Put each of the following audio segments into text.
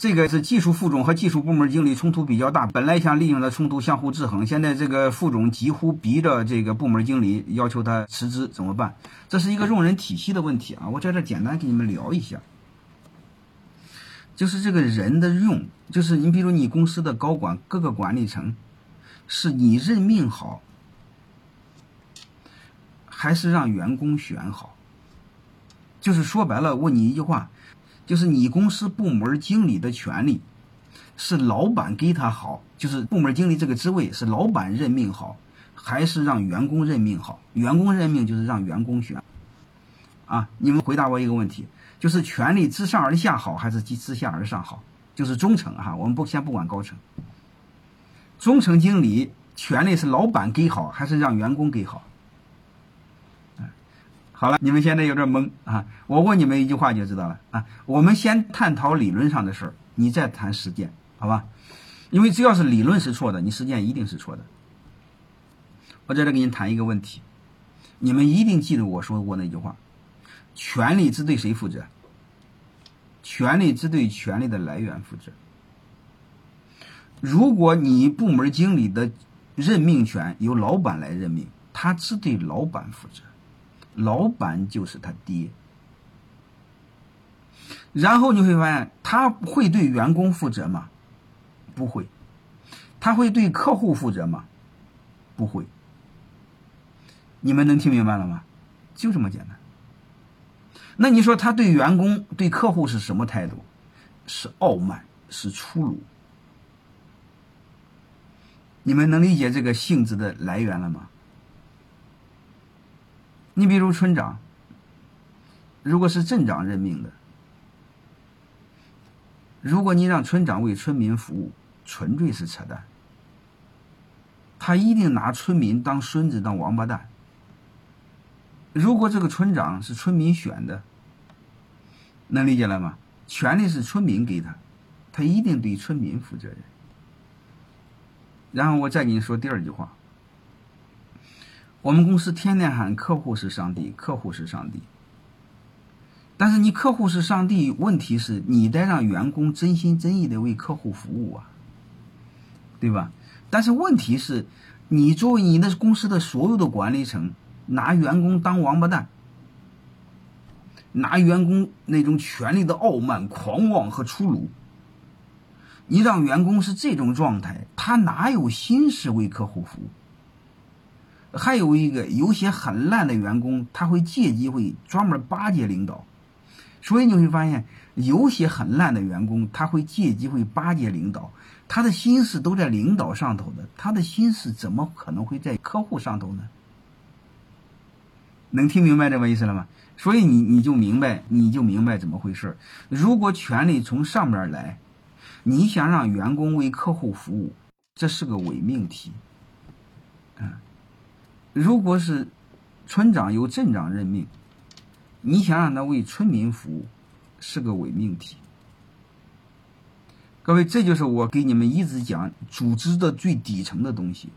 这个是技术副总和技术部门经理冲突比较大，本来想利用的冲突相互制衡，现在这个副总几乎逼着这个部门经理要求他辞职，怎么办？这是一个用人体系的问题啊！我在这简单给你们聊一下，就是这个人的用，就是你比如你公司的高管各个管理层，是你任命好，还是让员工选好？就是说白了，问你一句话。就是你公司部门经理的权利，是老板给他好，就是部门经理这个职位是老板任命好，还是让员工任命好？员工任命就是让员工选。啊，你们回答我一个问题，就是权力自上而下好，还是自下而上好？就是中层哈，我们不先不管高层，中层经理权力是老板给好，还是让员工给好？好了，你们现在有点懵啊！我问你们一句话就知道了啊！我们先探讨理论上的事儿，你再谈实践，好吧？因为只要是理论是错的，你实践一定是错的。我在这给你谈一个问题，你们一定记住我说过那句话：权力只对谁负责？权力只对权力的来源负责。如果你部门经理的任命权由老板来任命，他只对老板负责。老板就是他爹，然后你会发现他会对员工负责吗？不会，他会对客户负责吗？不会。你们能听明白了吗？就这么简单。那你说他对员工、对客户是什么态度？是傲慢，是粗鲁。你们能理解这个性质的来源了吗？你比如村长，如果是镇长任命的，如果你让村长为村民服务，纯粹是扯淡。他一定拿村民当孙子当王八蛋。如果这个村长是村民选的，能理解了吗？权利是村民给他，他一定对村民负责任。然后我再给你说第二句话。我们公司天天喊客户是上帝，客户是上帝。但是你客户是上帝，问题是你得让员工真心真意的为客户服务啊，对吧？但是问题是，你作为你的公司的所有的管理层，拿员工当王八蛋，拿员工那种权力的傲慢、狂妄和粗鲁，你让员工是这种状态，他哪有心思为客户服务？还有一个，有些很烂的员工，他会借机会专门巴结领导，所以你会发现，有些很烂的员工，他会借机会巴结领导，他的心思都在领导上头的，他的心思怎么可能会在客户上头呢？能听明白这个意思了吗？所以你你就明白，你就明白怎么回事如果权力从上面来，你想让员工为客户服务，这是个伪命题，嗯。如果是村长由镇长任命，你想让他为村民服务，是个伪命题。各位，这就是我给你们一直讲组织的最底层的东西。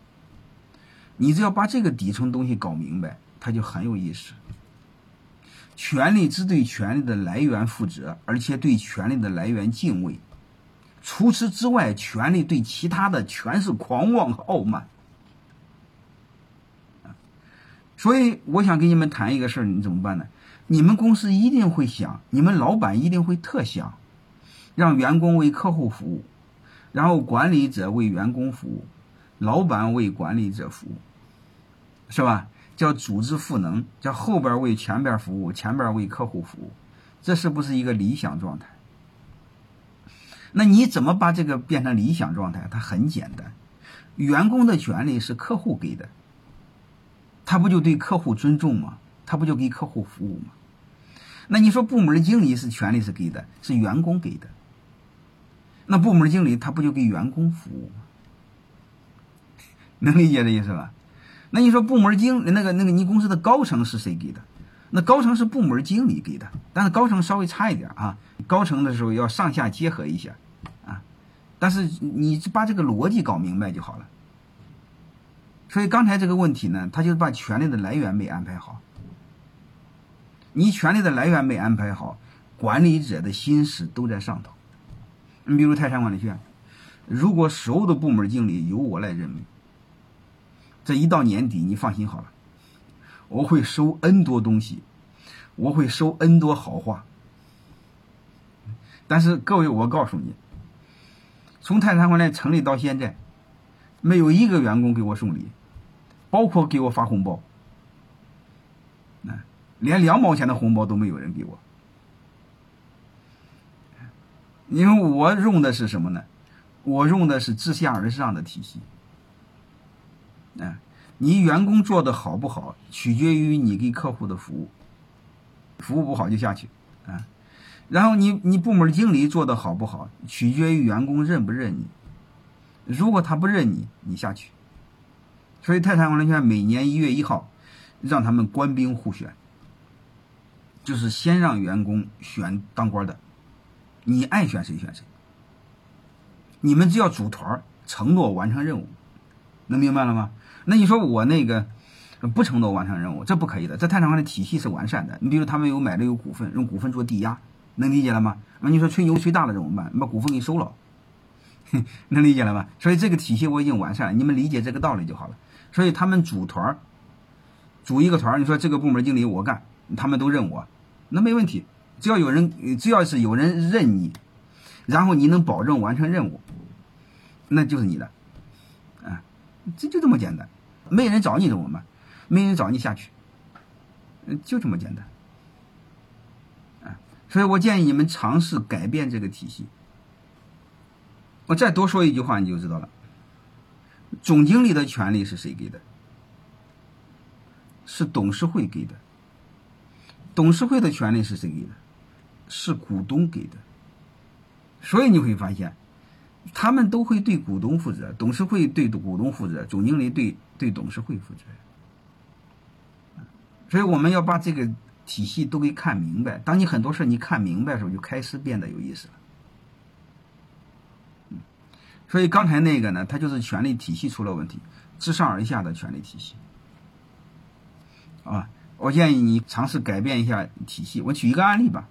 你只要把这个底层东西搞明白，它就很有意思。权力只对权力的来源负责，而且对权力的来源敬畏。除此之外，权力对其他的全是狂妄和傲慢。所以我想跟你们谈一个事儿，你怎么办呢？你们公司一定会想，你们老板一定会特想，让员工为客户服务，然后管理者为员工服务，老板为管理者服务，是吧？叫组织赋能，叫后边为前边服务，前边为客户服务，这是不是一个理想状态？那你怎么把这个变成理想状态？它很简单，员工的权利是客户给的。他不就对客户尊重吗？他不就给客户服务吗？那你说部门经理是权利是给的，是员工给的。那部门经理他不就给员工服务吗？能理解这意思吧？那你说部门经那个那个你公司的高层是谁给的？那高层是部门经理给的，但是高层稍微差一点啊。高层的时候要上下结合一下啊。但是你把这个逻辑搞明白就好了。所以刚才这个问题呢，他就是把权力的来源没安排好。你权力的来源没安排好，管理者的心思都在上头，你比如泰山管理学院，如果所有的部门经理由我来任命，这一到年底，你放心好了，我会收 N 多东西，我会收 N 多好话。但是各位，我告诉你，从泰山管理成立到现在，没有一个员工给我送礼，包括给我发红包，连两毛钱的红包都没有人给我。因为我用的是什么呢？我用的是自下而上的体系。啊，你员工做的好不好，取决于你给客户的服务，服务不好就下去啊。然后你你部门经理做的好不好，取决于员工认不认你。如果他不认你，你下去。所以泰山管理学院每年一月一号，让他们官兵互选，就是先让员工选当官的。你爱选谁选谁，你们只要组团承诺完成任务，能明白了吗？那你说我那个不承诺完成任务，这不可以的。这泰山管的体系是完善的。你比如他们有买了有股份，用股份做抵押，能理解了吗？那你说吹牛吹大了怎么办？你把股份给收了，能理解了吗？所以这个体系我已经完善了，你们理解这个道理就好了。所以他们组团组一个团你说这个部门经理我干，他们都认我，那没问题。只要有人，只要是有人认你，然后你能保证完成任务，那就是你的，啊，这就这么简单。没人找你怎么办？没人找你下去，就这么简单，啊。所以我建议你们尝试改变这个体系。我再多说一句话，你就知道了。总经理的权利是谁给的？是董事会给的。董事会的权利是谁给的？是股东给的，所以你会发现，他们都会对股东负责，董事会对股东负责，总经理对对董事会负责。所以我们要把这个体系都给看明白。当你很多事你看明白的时候，就开始变得有意思了。所以刚才那个呢，它就是权力体系出了问题，自上而下的权力体系，啊，我建议你尝试改变一下体系。我举一个案例吧。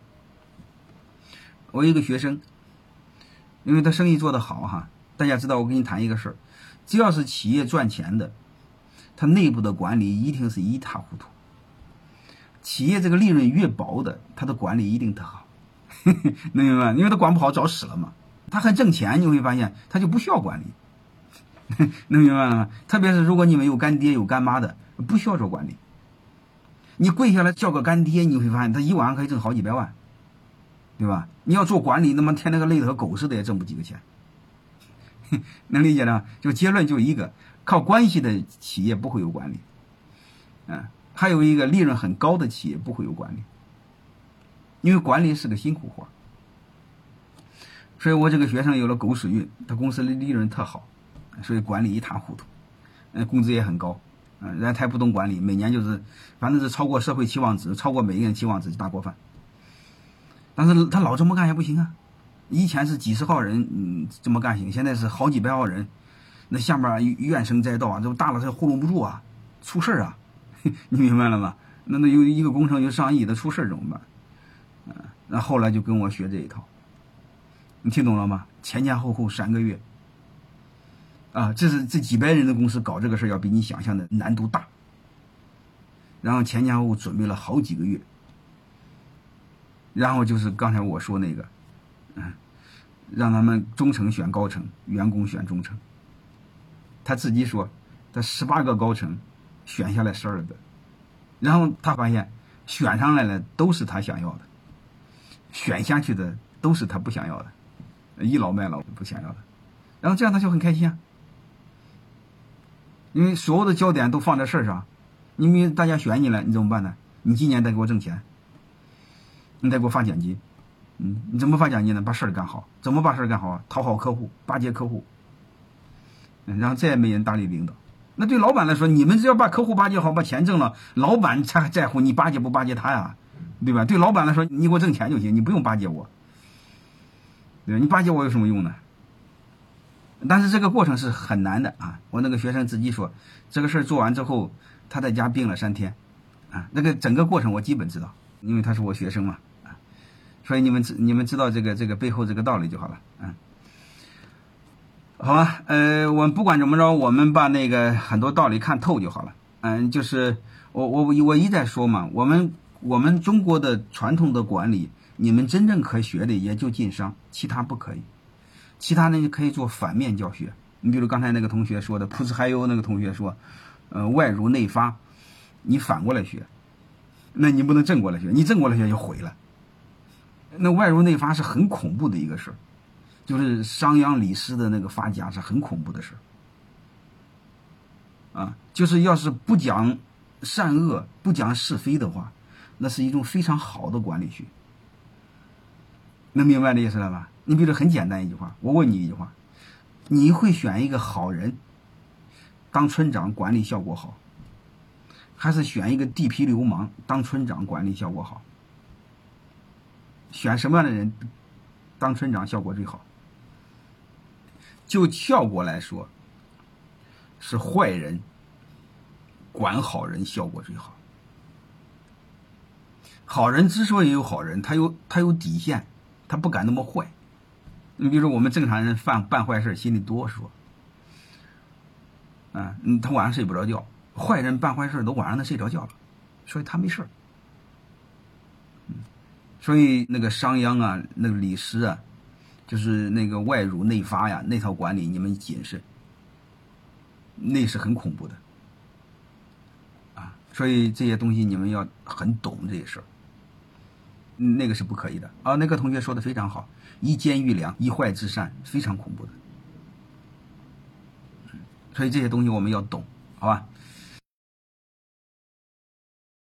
我一个学生，因为他生意做得好哈，大家知道我跟你谈一个事儿，只要是企业赚钱的，他内部的管理一定是一塌糊涂。企业这个利润越薄的，他的管理一定特好，能 明白？因为他管不好早死了嘛。他还挣钱，你会发现他就不需要管理，能明白了吗？特别是如果你们有干爹有干妈的，不需要做管理，你跪下来叫个干爹，你会发现他一晚上可以挣好几百万。对吧？你要做管理，那么天天个累得和狗似的，也挣不几个钱。能理解了？就结论就一个：靠关系的企业不会有管理。嗯，还有一个利润很高的企业不会有管理，因为管理是个辛苦活。所以我这个学生有了狗屎运，他公司的利润特好，所以管理一塌糊涂，嗯，工资也很高，嗯，人家太不懂管理，每年就是反正是超过社会期望值，超过每个人期望值就大锅饭。但是他老这么干也不行啊！以前是几十号人，嗯，这么干行，现在是好几百号人，那下面怨声载道啊，这大了他糊弄不住啊，出事儿啊！你明白了吗？那那有一个工程有上亿，的出事儿怎么办？嗯，那后来就跟我学这一套，你听懂了吗？前前后后三个月，啊，这是这几百人的公司搞这个事儿要比你想象的难度大，然后前前后后准备了好几个月。然后就是刚才我说那个，嗯，让他们中层选高层，员工选中层。他自己说，他十八个高层选下来十二个，然后他发现选上来了都是他想要的，选下去的都是他不想要的，倚老卖老不想要的。然后这样他就很开心啊，因为所有的焦点都放在事儿上，你明大家选你了，你怎么办呢？你今年得给我挣钱。你得给我发奖金，嗯，你怎么发奖金呢？把事儿干好，怎么把事儿干好啊？讨好客户，巴结客户，然后再也没人搭理领导。那对老板来说，你们只要把客户巴结好，把钱挣了，老板才在乎你巴结不巴结他呀，对吧？对老板来说，你给我挣钱就行，你不用巴结我，对吧？你巴结我有什么用呢？但是这个过程是很难的啊！我那个学生自己说，这个事儿做完之后，他在家病了三天，啊，那个整个过程我基本知道，因为他是我学生嘛。所以你们知你们知道这个这个背后这个道理就好了，嗯，好吧，呃，我不管怎么着，我们把那个很多道理看透就好了，嗯，就是我我我一再说嘛，我们我们中国的传统的管理，你们真正可学的也就晋商，其他不可以，其他呢可以做反面教学。你比如刚才那个同学说的，普斯海优那个同学说，呃，外儒内发，你反过来学，那你不能正过来学，你正过来学就毁了。那外儒内发是很恐怖的一个事儿，就是商鞅李斯的那个发家是很恐怖的事儿，啊，就是要是不讲善恶、不讲是非的话，那是一种非常好的管理学。能明白这意思了吧？你比如很简单一句话，我问你一句话：你会选一个好人当村长，管理效果好，还是选一个地痞流氓当村长，管理效果好？选什么样的人当村长效果最好？就效果来说，是坏人管好人效果最好。好人之所以有好人，他有他有底线，他不敢那么坏。你比如说，我们正常人犯办坏事心里哆嗦，嗯，他晚上睡不着觉；坏人办坏事都晚上能睡着觉了，所以他没事儿。所以那个商鞅啊，那个李斯啊，就是那个外儒内发呀，那套管理你们谨慎，那是很恐怖的，啊，所以这些东西你们要很懂这些事儿，那个是不可以的啊。那个同学说的非常好，一奸遇良，一坏治善，非常恐怖的，所以这些东西我们要懂，好吧？